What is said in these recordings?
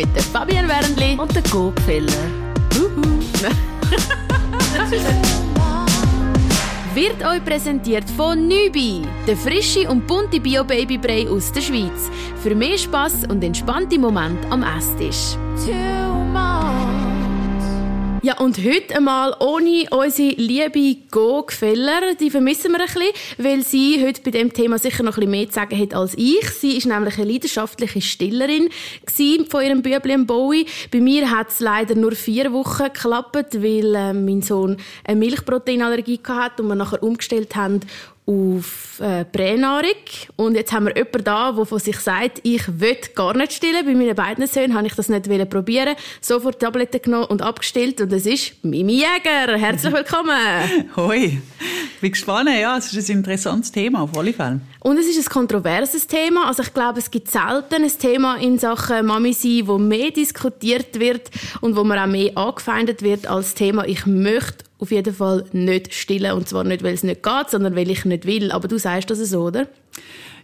mit der Fabian Wernli und der Gopfeller. Wird euch präsentiert von Nübi, der frische und bunte Bio-Babybrei aus der Schweiz. Für mehr Spass und entspannte Momente am Esstisch. Ja, und heute einmal ohne unsere liebe Go Gefeller. Die vermissen wir ein bisschen, weil sie heute bei dem Thema sicher noch ein bisschen mehr zu sagen hat als ich. Sie ist nämlich eine leidenschaftliche Stillerin von ihrem Bübli Bowie. Bei mir hat es leider nur vier Wochen geklappt, weil äh, mein Sohn eine Milchproteinallergie hatte und wir nachher umgestellt haben auf äh, Pränahrung. Und jetzt haben wir jemanden da, der von sich sagt, ich will gar nicht stillen. Bei meinen beiden Söhnen habe ich das nicht probieren. Sofort Tabletten genommen und abgestillt. Und es ist Mimi Jäger. Herzlich willkommen. Hoi. Bin gespannt. Ja, es ist ein interessantes Thema, auf alle Fälle. Und es ist ein kontroverses Thema. Also ich glaube, es gibt selten ein Thema in Sachen Mami sein, wo mehr diskutiert wird und wo man auch mehr angefeindet wird als Thema, ich möchte auf jeden Fall nicht stillen. Und zwar nicht, weil es nicht geht, sondern weil ich nicht will. Aber du sagst das so, oder?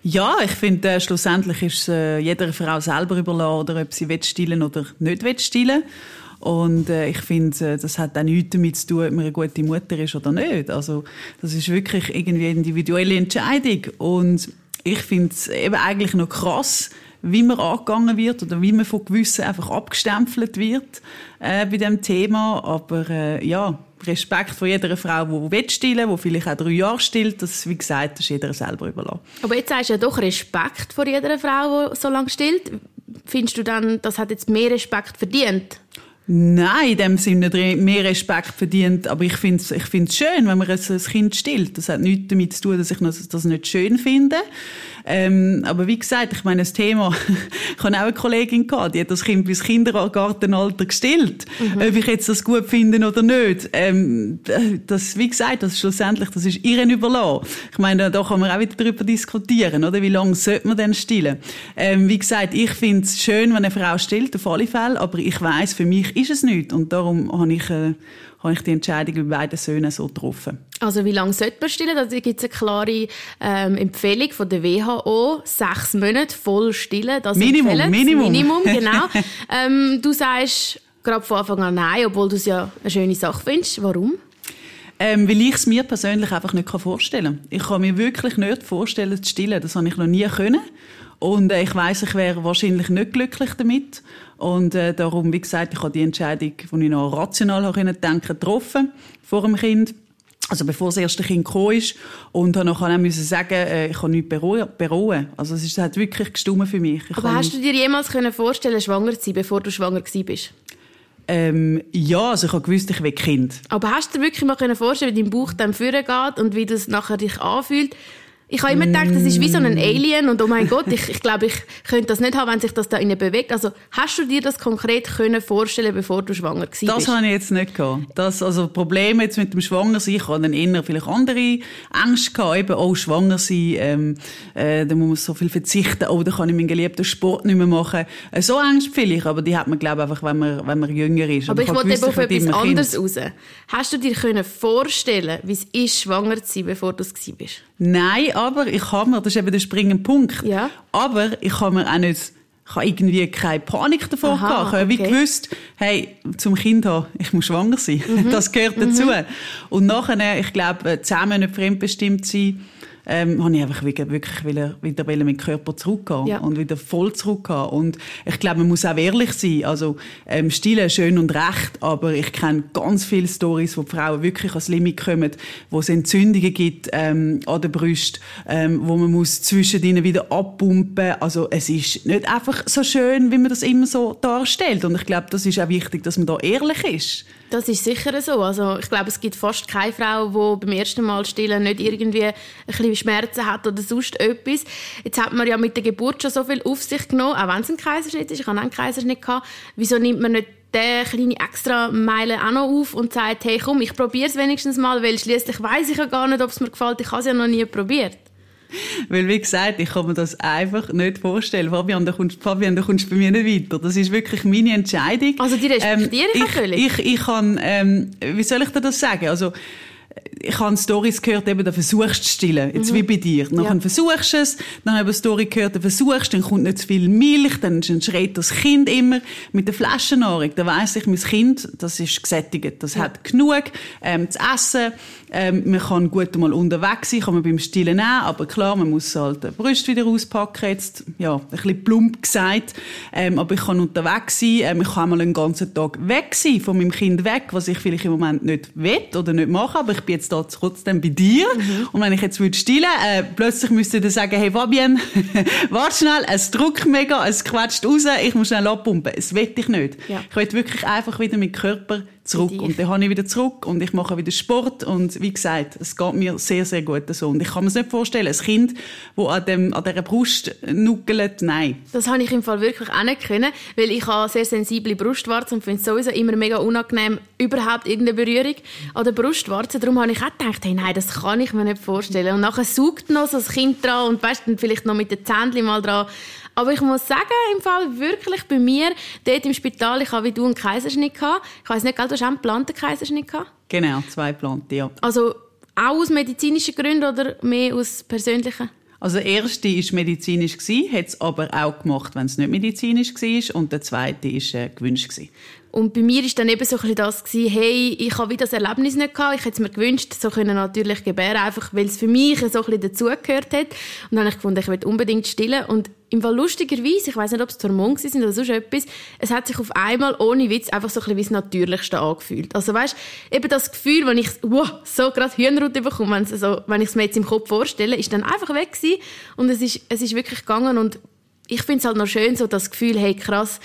Ja, ich finde, äh, schlussendlich ist es äh, jeder Frau selber überlassen, oder ob sie will stillen oder nicht will stillen. Und äh, ich finde, äh, das hat auch nichts damit zu tun, ob man eine gute Mutter ist oder nicht. Also das ist wirklich irgendwie eine individuelle Entscheidung. Und ich finde es eben eigentlich noch krass, wie man angegangen wird oder wie man von Gewissen einfach abgestempelt wird äh, bei dem Thema. Aber äh, ja, Respekt vor jeder Frau, die stillen will, die vielleicht auch drei Jahre stillt. Das, wie gesagt, ist jeder selber überlassen. Aber jetzt sagst du ja doch Respekt vor jeder Frau, die so lange stillt. Findest du dann, das hat jetzt mehr Respekt verdient? Nein, in dem Sinne mehr Respekt verdient. Aber ich finde es ich find's schön, wenn man ein Kind stillt. Das hat nichts damit zu tun, dass ich das nicht schön finde. Ähm, aber wie gesagt, ich meine, das Thema, ich habe auch eine Kollegin gehabt, die hat das Kind bis Kindergartenalter gestillt. Mhm. Ob ich jetzt das gut finde oder nicht. Ähm, das, wie gesagt, das ist schlussendlich, das ist ihren überlassen. Ich meine, da kann man auch wieder darüber diskutieren, oder? Wie lange sollte man denn stillen? Ähm, wie gesagt, ich finde es schön, wenn eine Frau stillt, auf alle Fälle, aber ich weiß, für mich ist es nicht. Und darum habe ich, äh, habe ich die Entscheidung bei beiden Söhnen so getroffen. Also wie lange sollte man stillen? Da gibt es eine klare ähm, Empfehlung von der WHO. Sechs Monate voll stillen. Das Minimum, Minimum. Minimum, genau. ähm, du sagst gerade von Anfang an nein, obwohl du es ja eine schöne Sache findest. Warum? Ähm, weil ich es mir persönlich einfach nicht vorstellen kann. Ich kann mir wirklich nicht vorstellen, zu stillen. Das habe ich noch nie können. Und äh, ich weiß, ich wäre wahrscheinlich nicht glücklich damit. Und äh, darum, wie gesagt, ich habe die Entscheidung, die ich noch rational habe denken, getroffen vor dem Kind. Also bevor das erste Kind gekommen ist. Und habe nachher müssen sagen, äh, ich kann nichts bereuen. Also es ist, hat wirklich gestummen für mich. Ich Aber hast du dir jemals können vorstellen schwanger zu sein, bevor du schwanger bist? Ähm, ja, also ich habe gewusst, ich will Kind. Aber hast du dir wirklich mal vorstellen wie dein Bauch dann führen geht und wie das nachher dich anfühlt? Ich habe immer gedacht, das ist wie so ein Alien und oh mein Gott, ich, ich glaube, ich könnte das nicht haben, wenn sich das da innen bewegt. Also hast du dir das konkret können vorstellen, bevor du schwanger warst? Das habe ich jetzt nicht gehabt. Das, also Probleme jetzt mit dem Schwangersein, ich hatte dann eher vielleicht andere Ängste gehabt, eben auch schwanger sein, ähm, äh, da muss man so viel verzichten, oh, da kann ich meinen geliebten Sport nicht mehr machen. Äh, so Ängste vielleicht, aber die hat man glaube ich einfach, wenn man, wenn man jünger ist. Aber, aber ich wollte eben auf etwas anderes raus. Hast du dir können vorstellen, wie es ist, schwanger zu sein, bevor du es bist? Nein, aber ich habe mir, das ist eben der springende Punkt, ja. aber ich habe mir auch nicht ich habe irgendwie keine Panik davor Aha, gehabt. Ich habe okay. wie gewusst, hey, zum Kind haben, ich muss schwanger sein. Mhm. Das gehört dazu. Mhm. Und nachher, ich glaube, zehn Monate fremdbestimmt sein, ähm, habe ich einfach wirklich, wirklich wieder, wieder meinen Körper zurückgehen ja. und wieder voll zurückgehen. Und ich glaube, man muss auch ehrlich sein. Also, ähm, Stille schön und recht, aber ich kenne ganz viele Stories, wo die Frauen wirklich ans Limit kommen, wo es Entzündungen gibt ähm, an der Brust, ähm, wo man muss zwischen ihnen wieder abpumpen. Also es ist nicht einfach so schön, wie man das immer so darstellt. Und ich glaube, das ist auch wichtig, dass man da ehrlich ist. Das ist sicher so. Also ich glaube, es gibt fast keine Frau, die beim ersten Mal stillen nicht irgendwie ein bisschen Schmerzen hat oder sonst etwas. Jetzt hat man ja mit der Geburt schon so viel auf sich genommen, auch wenn es ein Kaiserschnitt ist. Ich habe einen Kaiserschnitt gehabt. Wieso nimmt man nicht der kleine extra Meile auch noch auf und sagt, hey komm, ich probiere es wenigstens mal, weil schließlich weiß ich ja gar nicht, ob es mir gefällt. Ich habe es ja noch nie probiert. Weil, wie gesagt, ich kann mir das einfach nicht vorstellen. Fabian, da kommst, Fabian, da kommst du bei mir nicht weiter. Das ist wirklich meine Entscheidung. Also, die respektiere ähm, ich, ich völlig. Ich, ich kann, ähm, wie soll ich dir das sagen? Also, ich habe Stories gehört, eben, da versuchst du zu stillen. Jetzt mhm. wie bei dir. Nachher ja. versuchst du es, dann habe ich eine Story gehört, da versuchst dann kommt nicht zu viel Milch, dann schreit das Kind immer mit der Flaschennahrung. Da weiss ich, mein Kind, das ist gesättigt. Das ja. hat genug ähm, zu essen. Ähm, man kann gut mal unterwegs sein, kann man beim Stillen nehmen, aber klar, man muss halt die Brust wieder auspacken, jetzt, ja, ein bisschen plump gesagt. Ähm, aber ich kann unterwegs sein, ähm, ich kann mal einen ganzen Tag weg sein, von meinem Kind weg, was ich vielleicht im Moment nicht will oder nicht mache, aber ich bin jetzt da trotzdem bei dir. Mhm. Und wenn ich jetzt würde stillen, äh, plötzlich müsste ich dann sagen, hey Fabienne, warte schnell, es drückt mega, es quetscht raus, ich muss schnell abpumpen. Das will ich nicht. Ja. Ich will wirklich einfach wieder meinen Körper zurück. Und dann habe ich wieder zurück und ich mache wieder Sport und wie gesagt, es geht mir sehr, sehr gut so. Und ich kann mir nicht vorstellen, ein Kind, das an, dem, an dieser Brust nuckelt, nein. Das habe ich im Fall wirklich auch nicht können, weil ich habe sehr sensible Brustwarzen und finde es sowieso immer mega unangenehm, überhaupt irgendeine Berührung an der Brustwarze. Darum habe ich auch gedacht, hey, nein, das kann ich mir nicht vorstellen. Und nachher saugt noch so das Kind dran und weißt, dann vielleicht noch mit den Zähnchen mal dran. Aber ich muss sagen, im Fall wirklich bei mir, dort im Spital, ich habe wie du einen Kaiserschnitt gehabt. Ich weiß nicht, du hast auch einen geplanten Kaiserschnitt gehabt? Genau, zwei geplante, ja. Also auch aus medizinischen Gründen oder mehr aus persönlichen? Also der erste war medizinisch, hat es aber auch gemacht, wenn es nicht medizinisch war. Und der zweite war äh, gewünscht. Und bei mir war dann eben so ein das gewesen, hey, ich habe wieder das Erlebnis nicht gehabt. Ich hätte es mir gewünscht, so können natürlich gebären, einfach weil es für mich so ein bisschen dazugehört hat. Und dann habe ich gefunden, ich will unbedingt stillen. Und im Fall lustigerweise, ich weiß nicht, ob es Hormone sind oder sonst etwas, es hat sich auf einmal ohne Witz einfach so ein bisschen wie das Natürlichste angefühlt. Also weißt, eben das Gefühl, wenn ich wow, so gerade Hirnrut bekomme, wenn, wenn ich es mir jetzt im Kopf vorstelle, ist dann einfach weg gewesen. Und es ist, es ist wirklich gegangen und ich finde es halt noch schön, so das Gefühl, hey krass,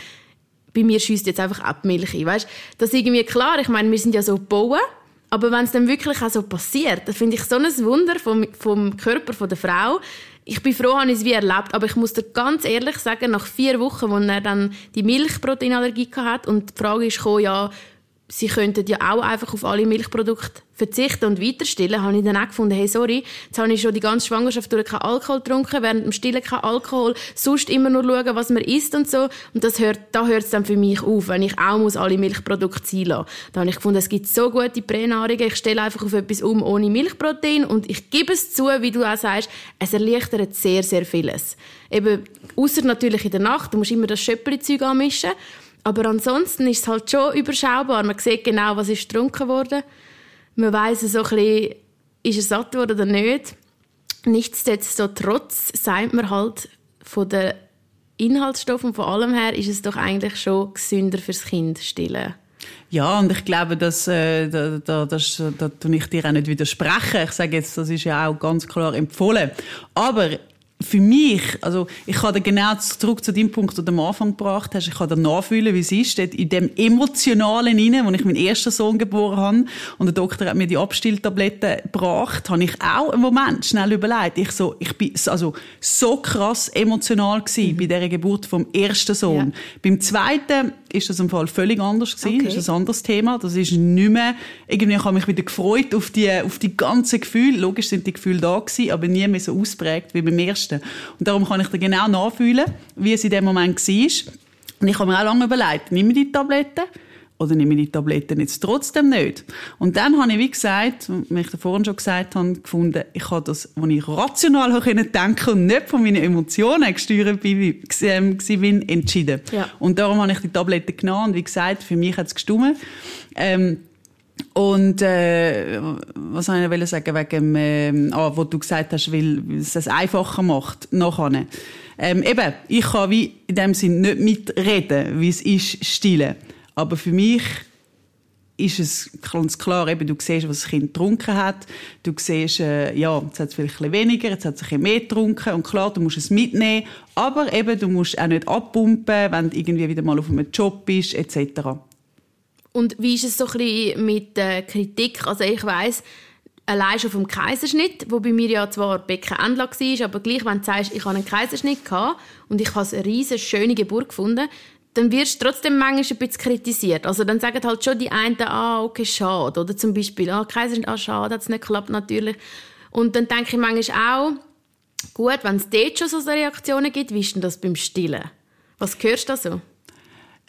bei mir schießt jetzt einfach ab Milch ein. Weißt? Das ist irgendwie klar. Ich meine, wir sind ja so gebaut. Aber wenn es dann wirklich auch so passiert, dann finde ich so ein Wunder vom, vom Körper von der Frau. Ich bin froh, habe ich es wie erlebt. Aber ich muss dir ganz ehrlich sagen, nach vier Wochen, wo er dann die Milchproteinallergie hatte und die Frage gekommen, ja, sie könnten ja auch einfach auf alle Milchprodukte verzichten und weiterstillen, habe ich dann auch gefunden, hey, sorry, jetzt habe ich schon die ganze Schwangerschaft durch keinen Alkohol getrunken, während dem Stillen kein Alkohol, sonst immer nur schauen, was man isst und so. Und das hört, da hört es dann für mich auf, wenn ich auch muss alle Milchprodukte ziehen lassen. Da habe ich gefunden, es gibt so gute Pränahrungen, ich stelle einfach auf etwas um ohne Milchprotein und ich gebe es zu, wie du auch sagst, es erleichtert sehr, sehr vieles. Eben, außer natürlich in der Nacht, du musst immer das Schöppli-Zeug anmischen, aber ansonsten ist es halt schon überschaubar. Man sieht genau, was ist getrunken worden. Man weiß so ein bisschen, ist er satt worden oder nicht. Nichtsdestotrotz sagt man halt von den Inhaltsstoffen und von allem her ist es doch eigentlich schon gesünder fürs Kind stillen. Ja, und ich glaube, dass, äh, da, da, das, da tue ich dir auch nicht widersprechen. Ich sage jetzt, das ist ja auch ganz klar empfohlen. Aber für mich, also ich kann da genau zurück zu dem Punkt, den du am Anfang gebracht hast, ich kann da nachfühlen, wie es ist, dort in dem Emotionalen rein, wo ich meinen ersten Sohn geboren habe und der Doktor hat mir die Abstilltabletten gebracht, habe ich auch einen Moment schnell überlegt. Ich so, ich bin also so krass emotional gewesen mhm. bei dieser Geburt vom ersten Sohn. Ja. Beim zweiten ist das im Fall völlig anders gewesen, okay. ist ein anderes Thema. Das ist nicht mehr, irgendwie habe ich mich wieder gefreut auf die, auf die ganzen Gefühle. Logisch sind die Gefühle da gewesen, aber nie mehr so ausprägt wie beim ersten. Und darum kann ich da genau nachfühlen, wie es in dem Moment war. Und ich habe mir auch lange überlegt, nehme ich die Tabletten oder nehme ich die Tabletten jetzt trotzdem nicht? Und dann habe ich, wie gesagt, wie ich vorhin schon gesagt habe, gefunden, ich habe das, was ich rational denken und nicht von meinen Emotionen gesteuert bin, ähm, entschieden. Ja. Und darum habe ich die Tabletten genommen und wie gesagt, für mich hat es gestummt. Ähm, und äh, was soll ich sagen wegen äh, ah, wo du gesagt hast, weil es es einfacher macht nachher. Ähm, eben, ich kann wie in dem Sinn nicht mitreden, wie es ist stillen. Aber für mich ist es ganz klar, eben, du siehst, was das Kind getrunken hat. Du siehst, äh, ja, jetzt hat es vielleicht ein weniger, jetzt hat es ein mehr getrunken. Und klar, du musst es mitnehmen. Aber eben, du musst auch nicht abpumpen, wenn du irgendwie wieder mal auf einem Job bist, etc. Und wie ist es so ein bisschen mit der Kritik? Also ich weiß allein schon vom Kaiserschnitt, wo bei mir ja zwar Beckenendlage war, aber gleich, wenn du sagst, ich habe einen Kaiserschnitt gehabt und ich habe eine riesige, schöne Geburt gefunden, dann wirst du trotzdem manchmal ein bisschen kritisiert. Also dann sagen halt schon die einen, ah, okay, schade. Oder zum Beispiel, ah, Kaiserschnitt, ah, schade, hat es nicht geklappt, natürlich. Und dann denke ich manchmal auch, gut, wenn es dort schon so Reaktionen gibt, wie ist denn das beim Stillen? Was hörst du da so?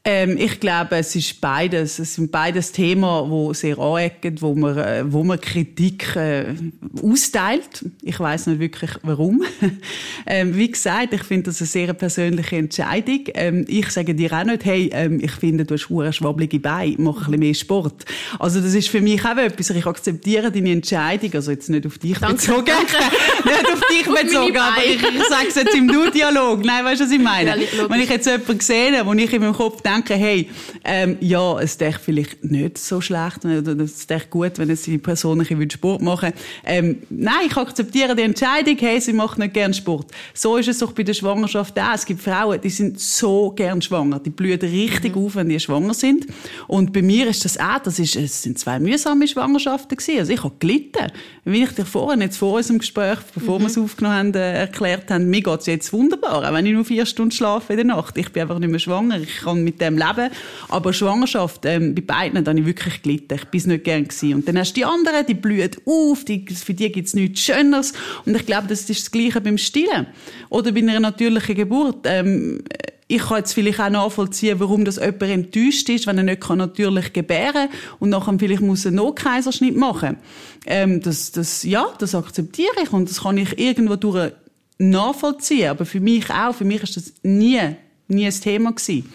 Ähm, ich glaube, es ist beides. Es sind beides Themen, wo sehr anecken, wo man, äh, wo man Kritik äh, austeilt. Ich weiß nicht wirklich, warum. ähm, wie gesagt, ich finde das eine sehr persönliche Entscheidung. Ähm, ich sage dir auch nicht, hey, ähm, ich finde, du hast hure schwabbelige Beine, mach ein bisschen mehr Sport. Also das ist für mich auch etwas. Ich akzeptiere deine Entscheidung, also jetzt nicht auf dich danke, bezogen, danke. nicht auf dich bezogen, aber ich, ich sage es jetzt im Du-Dialog. Nein, weißt du, was ich meine? Ja, Wenn ich jetzt jemanden sehe, wo ich in meinem Kopf denke, hey, ähm, ja, es ist vielleicht nicht so schlecht, oder es ist gut, wenn es die Person ein bisschen Sport machen ähm, Nein, ich akzeptiere die Entscheidung, hey, sie macht nicht gern Sport. So ist es auch bei der Schwangerschaft auch. Es gibt Frauen, die sind so gern schwanger, die blühen richtig mhm. auf, wenn die schwanger sind. Und bei mir ist das auch, das ist, es sind zwei mühsame Schwangerschaften gewesen. Also ich habe gelitten. Wie ich dir vorhin, jetzt vor unserem Gespräch, bevor mhm. wir es aufgenommen haben, äh, erklärt haben, mir geht es jetzt wunderbar, auch wenn ich nur vier Stunden schlafe in der Nacht. Ich bin einfach nicht mehr schwanger, ich kann mit dem leben. Aber Schwangerschaft, ähm, bei beiden, da habe ich wirklich gelitten. Ich bin nicht gern gewesen. Und dann hast du die anderen, die blühen auf, die, für die gibt es nichts Schöneres. Und ich glaube, das ist das Gleiche beim Stillen. Oder bei einer natürlichen Geburt. Ähm, ich kann jetzt vielleicht auch nachvollziehen, warum das jemand enttäuscht ist, wenn er nicht natürlich gebären kann und nachher vielleicht muss einen Notkaiserschnitt machen. Ähm, das, das, ja, das akzeptiere ich und das kann ich irgendwo durch nachvollziehen. Aber für mich auch, für mich ist das nie, nie ein Thema gewesen.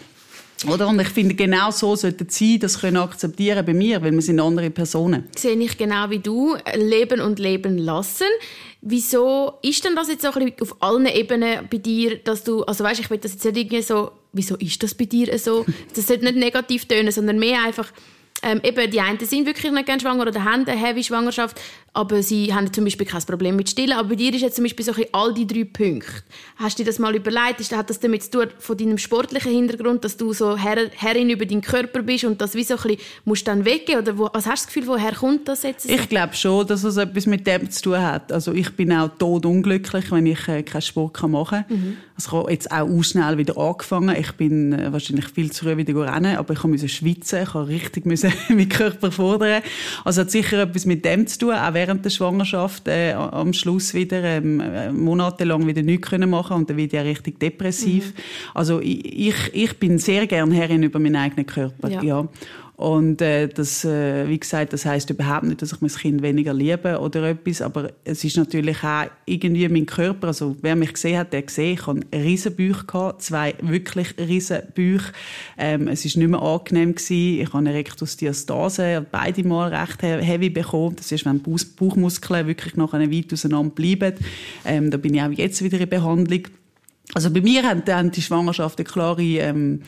Oder? Und ich finde, genau so sollte es sein, das können akzeptieren bei mir, weil wir sind andere Personen. Sehe ich genau wie du, leben und leben lassen. Wieso ist denn das jetzt so auf allen Ebenen bei dir, dass du, also weißt, ich will das jetzt nicht irgendwie so, wieso ist das bei dir so? Das sollte nicht negativ tönen, sondern mehr einfach, ähm, eben, die einen sind wirklich nicht gerne schwanger oder haben eine heavy Schwangerschaft, aber sie haben zum Beispiel kein Problem mit Stillen. Aber bei dir ist jetzt zum Beispiel so all die drei Punkte. Hast du dir das mal überlegt? Hat das damit zu tun, von deinem sportlichen Hintergrund, dass du so Herr, Herrin über deinen Körper bist und das wie so ein bisschen musst dann weggehen? Oder wo, was hast du das Gefühl, woher kommt das jetzt? So? Ich glaube schon, dass es etwas mit dem zu tun hat. Also ich bin auch todunglücklich, wenn ich äh, keinen Sport machen kann. Mhm. Also ich habe jetzt auch auch schnell wieder angefangen. Ich bin äh, wahrscheinlich viel zu früh wieder rennen, aber ich musste schwitzen. Ich habe richtig müssen meinen Körper fordern. Also hat sicher etwas mit dem zu tun, auch während der Schwangerschaft äh, am Schluss wieder ähm, äh, monatelang wieder nichts können machen und dann wird ja richtig depressiv. Mhm. Also ich, ich bin sehr gern Herrin über meinen eigenen Körper. Ja. ja. Und äh, das, äh, wie gesagt, das heißt überhaupt nicht, dass ich mein Kind weniger liebe oder etwas, aber es ist natürlich auch irgendwie mein Körper, also wer mich gesehen hat, der gesehen, ich hatte riesen Bauch gehabt, zwei wirklich riesen Bauch. Ähm, es ist nicht mehr angenehm gewesen. Ich habe eine Rektusdiastase, beide Mal recht heavy bekommen. Das ist, wenn Bauchmuskeln wirklich noch weit auseinander bleiben. Ähm, da bin ich auch jetzt wieder in Behandlung. Also bei mir haben, haben die Schwangerschaften klare, ähm,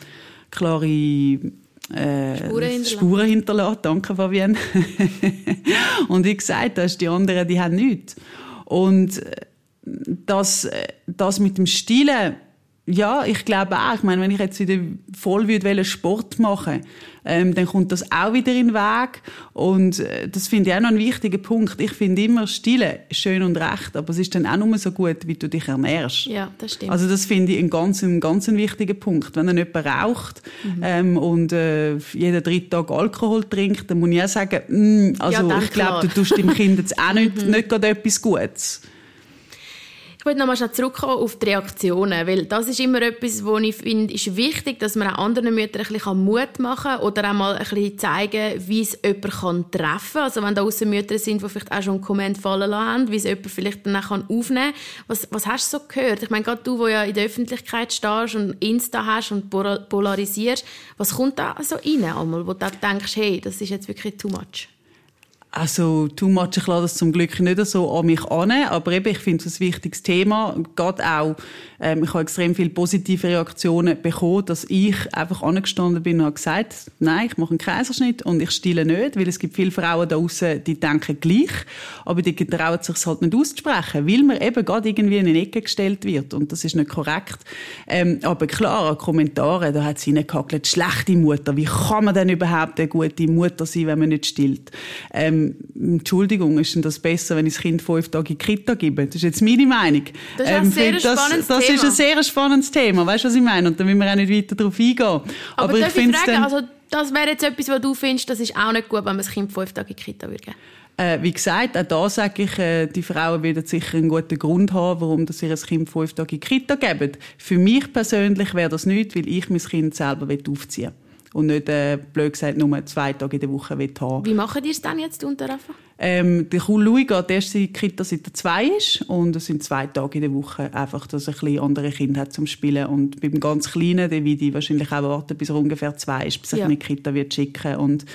klare äh, Spuren hinterlassen. Spuren hinterlassen. Danke, Fabienne. und wie gesagt, das die anderen, die haben nichts. Und äh, das, äh, das mit dem Stillen, ja, ich glaube auch. Ich meine, wenn ich jetzt wieder voll würde Sport machen ähm, dann kommt das auch wieder in den Weg. Und äh, das finde ich auch noch ein wichtiger Punkt. Ich finde immer, Stille schön und recht, aber es ist dann auch nur so gut, wie du dich ernährst. Ja, das stimmt. Also das finde ich einen ganz, einen ganz wichtigen Punkt. Wenn dann jemand raucht mhm. ähm, und äh, jeden dritten Tag Alkohol trinkt, dann muss ich auch sagen, mh, mm, also ja, ich glaube, du tust dem Kind jetzt auch nicht, mhm. nicht gerade etwas Gutes. Ich wollte nochmal schnell zurückkommen auf die Reaktionen, weil das ist immer etwas, wo ich finde, ist wichtig, dass man auch anderen Müttern ein bisschen Mut machen kann oder auch mal ein bisschen zeigen, wie es jemand kann treffen kann. Also wenn da außen Mütter sind, die vielleicht auch schon einen Komment fallen lassen haben, wie es jemand vielleicht dann auch aufnehmen kann. Was, was hast du so gehört? Ich meine, gerade du, der ja in der Öffentlichkeit stehst und Insta hast und polarisierst, was kommt da so rein einmal, wo du denkst, hey, das ist jetzt wirklich too much? Also, too much, ich lasse das zum Glück nicht so an mich an, aber eben, ich finde es ein wichtiges Thema. Gerade auch, ähm, ich habe extrem viele positive Reaktionen bekommen, dass ich einfach angestanden bin und habe gesagt, nein, ich mache einen Kaiserschnitt und ich stille nicht, weil es gibt viele Frauen da draußen, die denken gleich, aber die trauen sich halt nicht auszusprechen, weil man eben gerade irgendwie in eine Ecke gestellt wird und das ist nicht korrekt. Ähm, aber klar, Kommentare, da hat sie reingehackt, schlechte Mutter, wie kann man denn überhaupt eine gute Mutter sein, wenn man nicht stillt? Ähm, ähm, Entschuldigung, ist denn das besser, wenn ich das Kind fünf Tage in die Kita gebe? Das ist jetzt meine Meinung. Das ist ein ähm, sehr das, spannendes das Thema. ist ein sehr spannendes Thema. Weißt du, was ich meine? Und da müssen wir auch nicht weiter darauf eingehen. Aber, Aber ich, ich fragen, also das wäre jetzt etwas, was du findest, das ist auch nicht gut, wenn man das Kind fünf Tage in die Kita würde geben? Äh, wie gesagt, auch da sage ich, äh, die Frauen werden sicher einen guten Grund haben, warum sie ihr Kind fünf Tage in die Kita geben. Für mich persönlich wäre das nicht, weil ich mein Kind selber aufziehen will und nicht, äh, blöd gesagt, nur zwei Tage in der Woche haben Wie machen die es dann jetzt unter Rafa? Ähm, der Cool Louis geht erst in die Kita, seit er zwei ist. Und es sind zwei Tage in der Woche. Einfach, dass er ein bisschen andere Kinder hat zum Spielen. Und beim ganz Kleinen, der wird die wahrscheinlich auch warten, bis er ungefähr zwei ist, bis er ja. in die Kita wird schicken. Und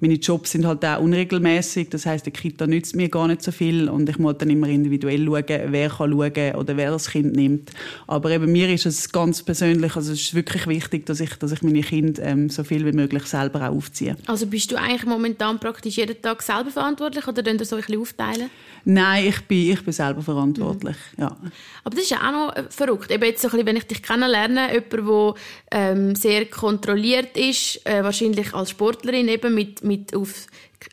meine Jobs sind halt auch unregelmäßig. Das heißt, der Kita nützt mir gar nicht so viel und ich muss dann immer individuell schauen, wer kann schauen oder wer das Kind nimmt. Aber eben mir ist es ganz persönlich, also es ist wirklich wichtig, dass ich, dass ich meine Kinder ähm, so viel wie möglich selber auch aufziehe. Also bist du eigentlich momentan praktisch jeden Tag selber verantwortlich oder ihr so ein bisschen aufteilen? Nein, ich bin, ich bin selber verantwortlich, mhm. ja. Aber das ist ja auch noch äh, verrückt. Eben jetzt so ein bisschen, wenn ich dich kennenlerne, jemand, der ähm, sehr kontrolliert ist, äh, wahrscheinlich als Sportlerin eben mit, mit auf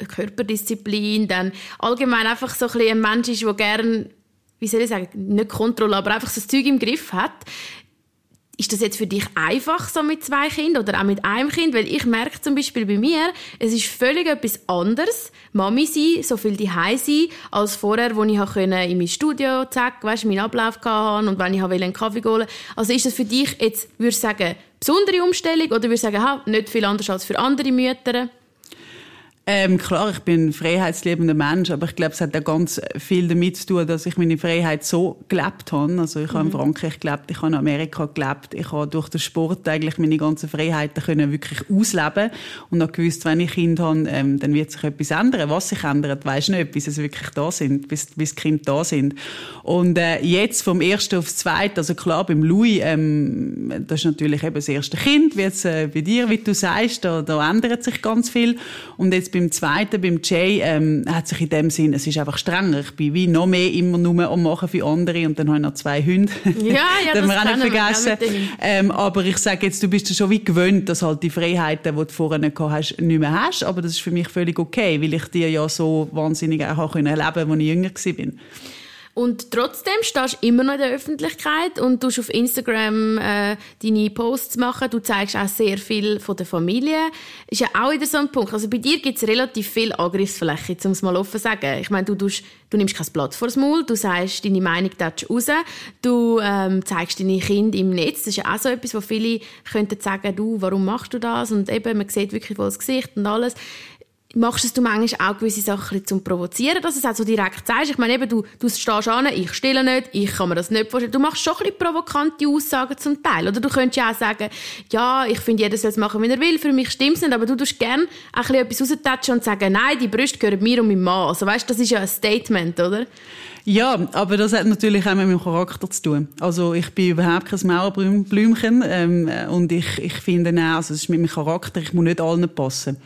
Körperdisziplin, dann allgemein einfach so ein, ein Mensch ist, der gerne wie soll ich sagen, nicht Kontrolle, aber einfach so das Zeug im Griff hat. Ist das jetzt für dich einfach so mit zwei Kindern oder auch mit einem Kind? Weil ich merke zum Beispiel bei mir, es ist völlig etwas anderes, Mami sein, so viel daheim sein, als vorher, wo ich in mein Studio, zack, weißt, meinen Ablauf hatte und wenn ich einen Kaffee holen Also ist das für dich jetzt, würde ich sagen, besondere Umstellung oder würde ich sagen, ha, nicht viel anders als für andere Mütter? Ähm, klar, ich bin ein freiheitsliebender Mensch, aber ich glaube, es hat auch ganz viel damit zu tun, dass ich meine Freiheit so gelebt habe. Also ich mhm. habe in mhm. Frankreich gelebt, ich habe in Amerika gelebt, ich habe durch den Sport eigentlich meine ganzen Freiheiten können wirklich ausleben und habe gewusst, wenn ich Kind habe, ähm, dann wird sich etwas ändern. Was sich ändert, weiß nicht, bis sie wirklich da sind, bis, bis die Kinder da sind. Und äh, jetzt vom ersten aufs zweite, also klar, beim Louis, ähm, das ist natürlich eben das erste Kind, wie jetzt äh, bei dir, wie du sagst, da, da ändert sich ganz viel. Und jetzt beim zweiten, beim Jay, ähm, hat sich in dem Sinn, es ist einfach strenger. Ich bin wie noch mehr immer nur am Machen für andere und dann habe ich noch zwei Hunde. Ja, ja, das, das wir auch nicht vergessen. Ähm, aber ich sage jetzt, du bist schon wie gewöhnt, dass halt die Freiheiten, die du vorher nicht hast, nicht mehr hast. Aber das ist für mich völlig okay, weil ich dir ja so wahnsinnig auch erleben konnte, als ich jünger war. Und trotzdem stehst du immer noch in der Öffentlichkeit und du auf Instagram äh, deine Posts machen. Du zeigst auch sehr viel von der Familie. Ist ja auch wieder so ein Punkt. Also bei dir gibt es relativ viel Angriffsfläche, um es mal offen zu sagen. Ich meine, du, tust, du nimmst kein Blatt vor das Maul, du sagst deine Meinung raus, du ähm, zeigst deine Kinder im Netz. Das ist ja auch so etwas, wo viele könnten sagen, du, warum machst du das? Und eben, man sieht wirklich voll das Gesicht und alles machst du manchmal auch gewisse Sachen zum Provozieren, dass du es auch so direkt sagst. Ich meine, eben, du, du stehst an, ich stille nicht, ich kann mir das nicht vorstellen. Du machst schon ein bisschen provokante Aussagen zum Teil. Oder du könntest ja auch sagen, ja, ich finde, jeder soll es machen, wie er will, für mich stimmt es nicht, aber du tust gerne ein bisschen etwas raustatschen und sagen, nein, die Brüste gehören mir und meinem Mann. Also weißt, das ist ja ein Statement, oder? Ja, aber das hat natürlich auch mit meinem Charakter zu tun. Also ich bin überhaupt kein Mauerblümchen ähm, und ich, ich finde auch, also es ist mit meinem Charakter, ich muss nicht allen passen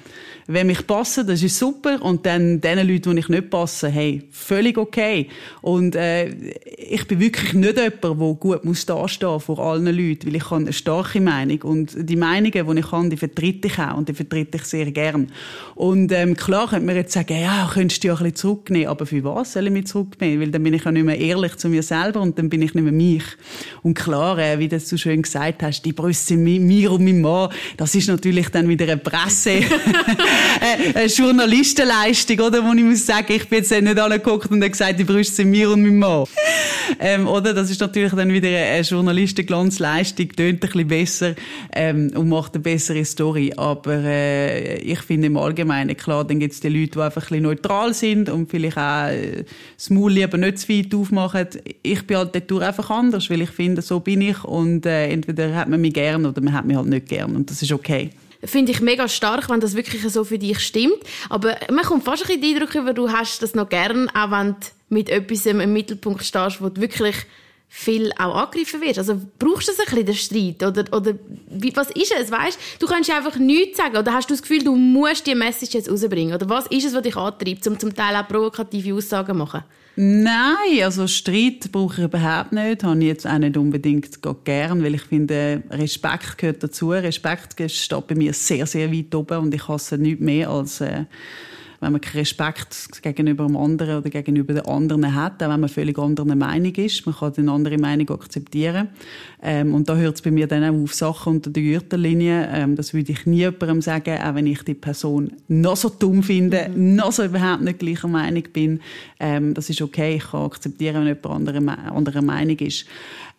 wenn mich passen, das ist super. Und dann den Leuten, die ich nicht passe, hey, völlig okay. Und äh, ich bin wirklich nicht jemand, der gut muss dastehen vor allen Leuten, weil ich habe eine starke Meinung. Und die Meinungen, die ich habe, die vertrete ich auch und die vertrete ich sehr gern. Und ähm, klar könnte man jetzt sagen, ja, könntest du ja ein bisschen zurücknehmen. Aber für was soll ich mich zurücknehmen? Weil dann bin ich ja nicht mehr ehrlich zu mir selber und dann bin ich nicht mehr mich. Und klar, äh, wie du so schön gesagt hast, die Brüste mir und meinem Mann, das ist natürlich dann wieder eine Presse. Äh, eine Journalistenleistung, oder? Wo ich muss sagen, ich bin jetzt nicht angeguckt und habe gesagt, die Brüste sind mir und mein Mann. Ähm, oder? Das ist natürlich dann wieder eine Journalistenglanzleistung, tönt ein bisschen besser, ähm, und macht eine bessere Story. Aber, äh, ich finde im Allgemeinen, klar, dann gibt es die Leute, die einfach ein bisschen neutral sind und vielleicht auch äh, das Maul lieber nicht zu weit aufmachen. Ich bin halt dort einfach anders, weil ich finde, so bin ich und, äh, entweder hat man mich gern oder man hat mich halt nicht gern und das ist okay finde ich mega stark, wenn das wirklich so für dich stimmt. Aber man kommt fast ein bisschen den Eindruck über, du hast das noch gern, auch wenn du mit etwas im Mittelpunkt stehst, wo du wirklich viel auch angegriffen wirst. Also brauchst du das ein bisschen, den Streit? Oder, oder wie, was ist es, weißt? Du kannst einfach nichts sagen. Oder hast du das Gefühl, du musst die Message jetzt rausbringen? Oder was ist es, was dich antreibt, um zum Teil auch provokative Aussagen zu machen? Nein, also Streit brauche ich überhaupt nicht. Habe ich jetzt auch nicht unbedingt gern, weil ich finde, Respekt gehört dazu. Respekt steht bei mir sehr, sehr weit oben und ich hasse nichts mehr als... Äh, wenn man keinen Respekt gegenüber dem anderen oder gegenüber den anderen hat, auch wenn man völlig anderer Meinung ist. Man kann eine andere Meinung akzeptieren. Ähm, und da hört es bei mir dann auch auf Sachen unter der Gürtellinie. Ähm, das würde ich nie jemandem sagen, auch wenn ich die Person noch so dumm finde, mhm. noch so überhaupt nicht gleicher Meinung bin. Ähm, das ist okay. Ich kann akzeptieren, wenn jemand anderer, anderer Meinung ist.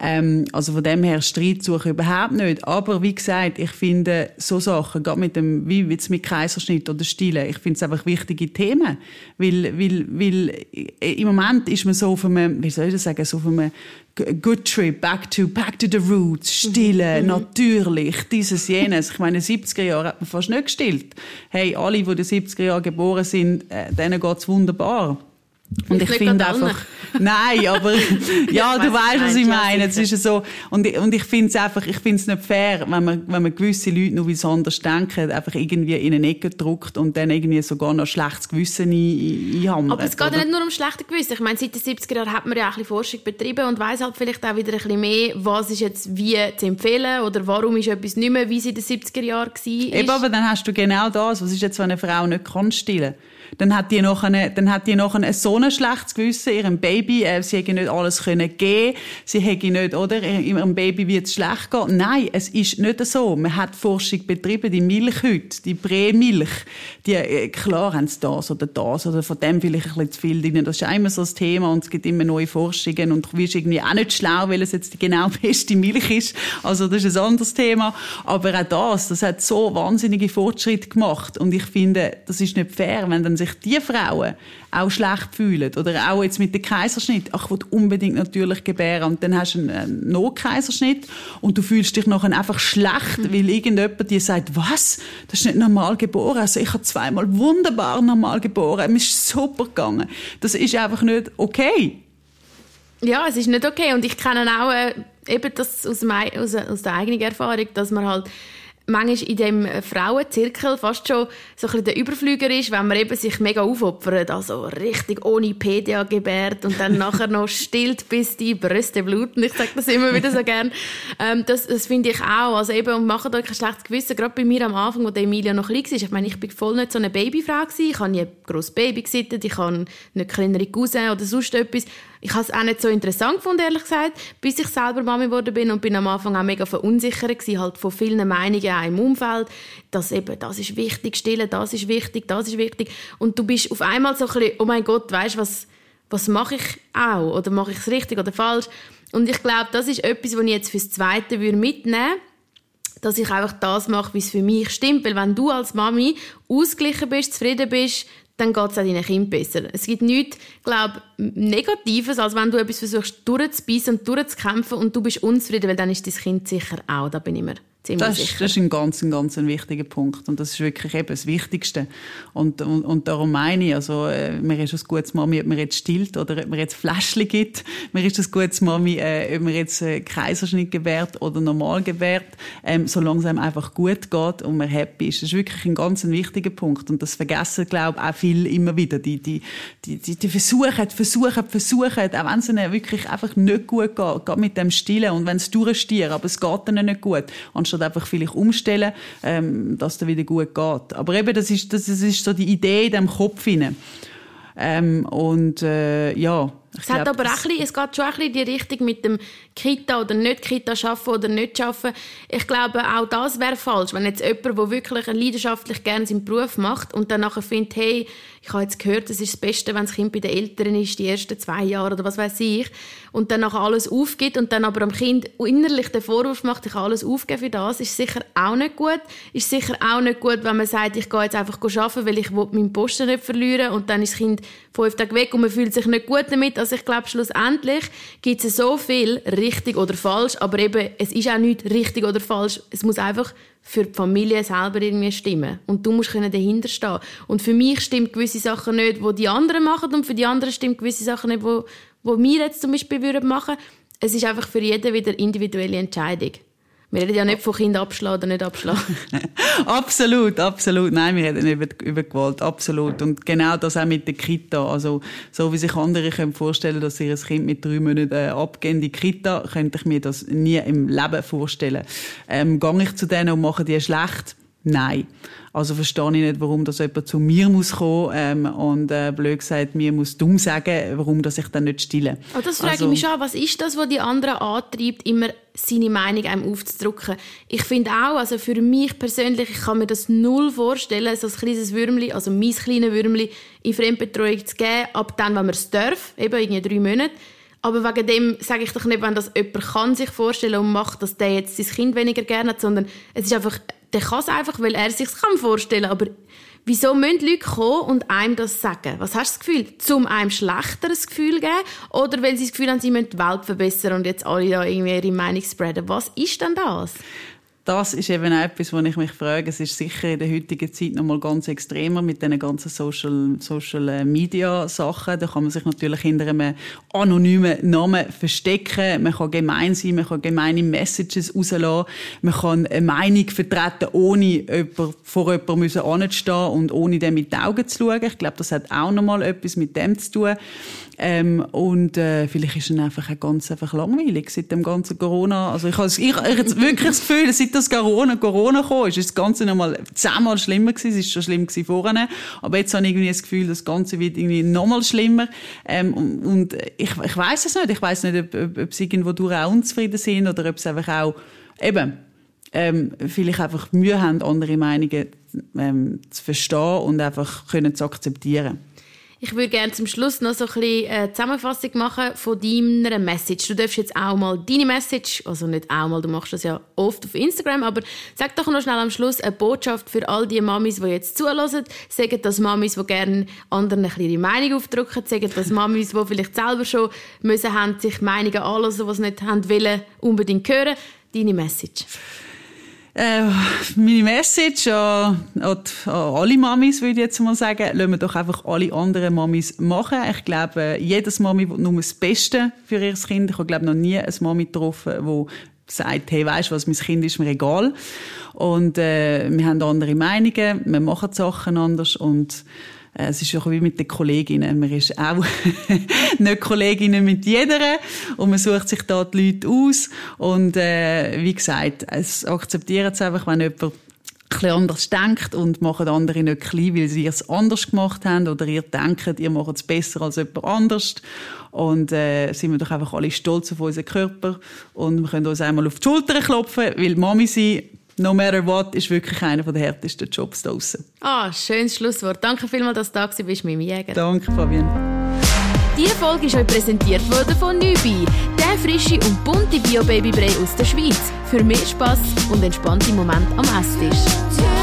Ähm, also von dem her Streit suche ich überhaupt nicht. Aber wie gesagt, ich finde so Sachen, gerade mit dem, wie jetzt mit Kaiserschnitt oder Stille, ich finde es einfach wichtige Themen. Weil, weil, weil im Moment ist man so auf einem, wie soll ich das sagen, so auf einem Good Trip, back to, back to the roots, stille, mhm. natürlich, dieses, jenes. Ich meine, in den 70er Jahren hat man fast nicht gestillt. Hey, alle, die in den 70er Jahren geboren sind, äh, denen geht's wunderbar. Und ich, ich finde einfach, nein, aber ja, du weißt, was ich meine. Es ist so und ich, und ich finde es einfach, ich finde es nicht fair, wenn man wenn man gewisse Leute nur wie anders denken, einfach irgendwie in eine Ecke drückt und dann irgendwie sogar noch schlechtes Gewissen ein, einhammert. Aber es geht ja nicht nur um schlechtes Gewissen. Ich meine, seit den 70er Jahren hat man ja auch ein bisschen Forschung betrieben und weiß halt vielleicht auch wieder ein bisschen mehr, was ist jetzt wie zu empfehlen oder warum ist etwas nicht mehr, wie es in den 70er Jahren war. Eben, aber dann hast du genau das. Was ist jetzt, wenn eine Frau nicht kann stillen? Dann hat die noch eine, dann hat die noch ein so ein schlechtes Gewissen ihrem Baby, äh, sie hätte nicht alles können geben, sie hätte nicht, oder, ihrem Baby wird es schlecht gehen. Nein, es ist nicht so. Man hat Forschung betrieben, die Milch heute, die Prämilch, die, äh, klar haben sie das oder das oder von dem vielleicht ein bisschen zu viel drin. Das ist immer so das Thema und es gibt immer neue Forschungen und du wirst irgendwie auch nicht schlau, weil es jetzt die genau beste Milch ist. Also das ist ein anderes Thema. Aber auch das, das hat so wahnsinnige Fortschritte gemacht und ich finde, das ist nicht fair, wenn dann sich die Frauen auch schlecht fühlen oder auch jetzt mit dem Kaiserschnitt, ach, ich will unbedingt natürlich gebären und dann hast du einen Notkaiserschnitt und du fühlst dich nachher einfach schlecht, mhm. weil irgendjemand dir sagt, was, das ist nicht normal geboren, also ich habe zweimal wunderbar normal geboren, mir ist super gegangen. Das ist einfach nicht okay. Ja, es ist nicht okay und ich kenne auch äh, eben das aus, mein, aus, aus der eigenen Erfahrung, dass man halt manchmal in dem Frauenzirkel fast schon so ein der Überflüger ist, wenn man eben sich mega aufopfert, also richtig ohne PDA gebärt und dann nachher noch stillt, bis die Brüste bluten. Ich sage das immer wieder so gern. Ähm, das das finde ich auch. Also eben, und macht euch ein schlechtes Gewissen. Gerade bei mir am Anfang, wo der Emilia noch klein war. Ich meine, ich bin voll nicht so eine Babyfrau gewesen. Ich habe nie ein grosses Baby gesittet. Ich habe nicht kleinere Cousin oder sonst etwas. Ich habe es auch nicht so interessant gefunden, ehrlich gesagt, bis ich selber Mami geworden bin und bin am Anfang auch mega verunsichert gewesen, halt von vielen Meinungen auch im Umfeld, dass eben, das ist wichtig, stillen, das ist wichtig, das ist wichtig. Und du bist auf einmal so ein bisschen, oh mein Gott, weißt was, was mache ich auch? Oder mache ich es richtig oder falsch? Und ich glaube, das ist etwas, was ich jetzt fürs Zweite mitnehmen würde dass ich einfach das mache, wie es für mich stimmt. Weil wenn du als Mami ausgeglichen bist, zufrieden bist, dann geht es auch deinen Kindern besser. Es gibt nichts, glaube Negatives, als wenn du etwas versuchst durchzubeissen und durchzukämpfen und du bist unzufrieden, weil dann ist dein Kind sicher auch, da bin ich mir Ziemlich das, sicher. das ist ein ganz, ein ganz ein wichtiger Punkt. Und das ist wirklich eben das Wichtigste. Und, und, und darum meine ich, also, äh, mir ist es gutes Mami, ob man jetzt stillt oder ob man jetzt Fläschchen gibt. Mir ist es gutes Mami, äh, ob man jetzt äh, Kaiserschnitt gewährt oder normal gewährt. Ähm, solange es einem einfach gut geht und man happy ist. Das ist wirklich ein ganz ein wichtiger Punkt. Und das vergessen, glaube ich, auch viele immer wieder. Die, die, die, die, die versuchen, versuchen, versuchen, auch wenn es ihnen wirklich einfach nicht gut geht, geht mit dem Stillen und wenn es durchstieren, aber es geht ihnen nicht gut. Und anstatt einfach vielleicht umstellen, ähm, dass es wieder gut geht. Aber eben, das ist, das, ist so die Idee in dem Kopf. Ähm, und äh, ja, es hat aber auch bisschen, es geht schon ein bisschen in die Richtung mit dem Kita oder nicht Kita schaffen oder nicht schaffen. Ich glaube, auch das wäre falsch, wenn jetzt jemand, der wirklich leidenschaftlich gerne seinen Beruf macht und dann nachher findet, hey, ich habe jetzt gehört, es ist das Beste, wenn das Kind bei den Eltern ist, die ersten zwei Jahre oder was weiß ich, und dann nachher alles aufgibt und dann aber am Kind innerlich den Vorwurf macht, ich habe alles aufgeben für das, ist sicher auch nicht gut. Ist sicher auch nicht gut, wenn man sagt, ich gehe jetzt einfach arbeiten, weil ich meinen Posten nicht verlieren und dann ist das Kind fünf Tage weg und man fühlt sich nicht gut damit. Also ich glaube, schlussendlich gibt es so viel richtig oder falsch, aber eben, es ist auch nicht richtig oder falsch. Es muss einfach für die Familie selber irgendwie stimmen. Und du musst dahinter stehen. Und für mich stimmt gewisse Sachen nicht, wo die anderen machen und für die anderen stimmt gewisse Sachen nicht, wo, wo wir jetzt zum Beispiel machen würden. Es ist einfach für jeden wieder individuelle Entscheidung. Wir reden ja nicht von Kind abschlagen oder nicht abschlagen. absolut, absolut. Nein, wir reden über, über Gewalt, absolut. Und genau das auch mit der Kita. Also, so wie sich andere können vorstellen, dass ihr Kind mit drei Monaten äh, abgehen in die Kita, könnte ich mir das nie im Leben vorstellen. Ähm, gehe ich zu denen und mache die schlecht, nein. Also verstehe ich nicht, warum das jemand zu mir muss kommen ähm, und äh, blöd gesagt, mir muss dumm sagen, warum das ich dann nicht stille. Oh, das frage also, ich mich schon, was ist das, was die anderen antreibt, immer seine Meinung einem aufzudrücken? Ich finde auch, also für mich persönlich, ich kann mir das null vorstellen, so ein kleines Würmli, also mein kleines Würmli in Fremdbetreuung zu geben, ab dann, wenn man es darf, eben irgendwie drei Monate. Aber wegen dem sage ich doch nicht, wenn das jemand kann sich vorstellen und macht, dass der jetzt sein Kind weniger gerne hat, sondern es ist einfach der kann es einfach, weil er sich vorstellen kann. Aber wieso müssen Leute kommen und einem das sagen? Was hast du das Gefühl? Zum einem schlechteres Gefühl geben? Oder weil sie das Gefühl haben, sie müssen die Welt verbessern und jetzt alle da irgendwie ihre Meinung spreaden? Was ist denn das? Das ist eben etwas, wo ich mich frage. Es ist sicher in der heutigen Zeit noch mal ganz extremer mit den ganzen Social, Social äh, Media Sachen. Da kann man sich natürlich hinter einem anonymen Namen verstecken. Man kann gemein sein, man kann gemeine Messages rauslassen. Man kann eine Meinung vertreten, ohne jemand, vor jemandem anzustehen und ohne dem mit den Augen zu schauen. Ich glaube, das hat auch noch mal etwas mit dem zu tun. Ähm, und äh, vielleicht ist es einfach auch ganz einfach langweilig seit dem ganzen Corona. Also ich habe ich, ich wirklich das Gefühl, seit das Corona, Corona kam, ist das Ganze noch mal zehnmal schlimmer gewesen. Es ist schon schlimm gewesen vorher. Aber jetzt habe ich irgendwie das Gefühl, das Ganze wird irgendwie noch mal schlimmer. Ähm, und, und ich, ich weiß es nicht. Ich weiß nicht, ob, ob, ob sie irgendwo durch auch unzufrieden sind oder ob sie einfach auch eben ähm, vielleicht einfach Mühe haben, andere Meinungen ähm, zu verstehen und einfach können zu akzeptieren. Ich würde gerne zum Schluss noch so ein bisschen eine äh, Zusammenfassung machen von deiner Message. Du darfst jetzt auch mal deine Message, also nicht auch mal, du machst das ja oft auf Instagram, aber sag doch noch schnell am Schluss eine Botschaft für all die Mamis, die jetzt zulassen. Sagen das Mamis, die gerne anderen ein ihre Meinung aufdrücken. Sagen das Mamis, die vielleicht selber schon müssen haben, sich Meinungen anlassen, die sie nicht haben wollen, unbedingt hören. Deine Message. Äh, meine Message an, an, alle Mamis, würde ich jetzt mal sagen, lassen wir doch einfach alle anderen Mamis machen. Ich glaube, jedes Mami will nur das Beste für ihr Kind. Ich habe, glaube noch nie eine Mami getroffen, die sagt, hey, weißt du was, mein Kind ist mir egal. Und äh, wir haben andere Meinungen, wir machen Sachen anders und es ist auch wie mit den Kolleginnen. Man ist auch nicht Kolleginnen mit jeder und man sucht sich da die Leute aus. Und äh, wie gesagt, es akzeptiert es einfach, wenn jemand ein anders denkt und machen andere nicht klein, weil sie es anders gemacht haben oder ihr denkt, ihr macht es besser als jemand anders. Und äh, sind wir doch einfach alle stolz auf unseren Körper und wir können uns einmal auf die Schulter klopfen, weil Mami sein no matter what, ist wirklich einer der härtesten Jobs draußen. Ah, schönes Schlusswort. Danke vielmals, dass du da bist mit mir Jäger. Danke, Fabian. Diese Folge ist euch präsentiert worden von Nübi, der frische und bunte Bio-Baby-Brei aus der Schweiz. Für mehr Spass und entspannte Momente am Esstisch.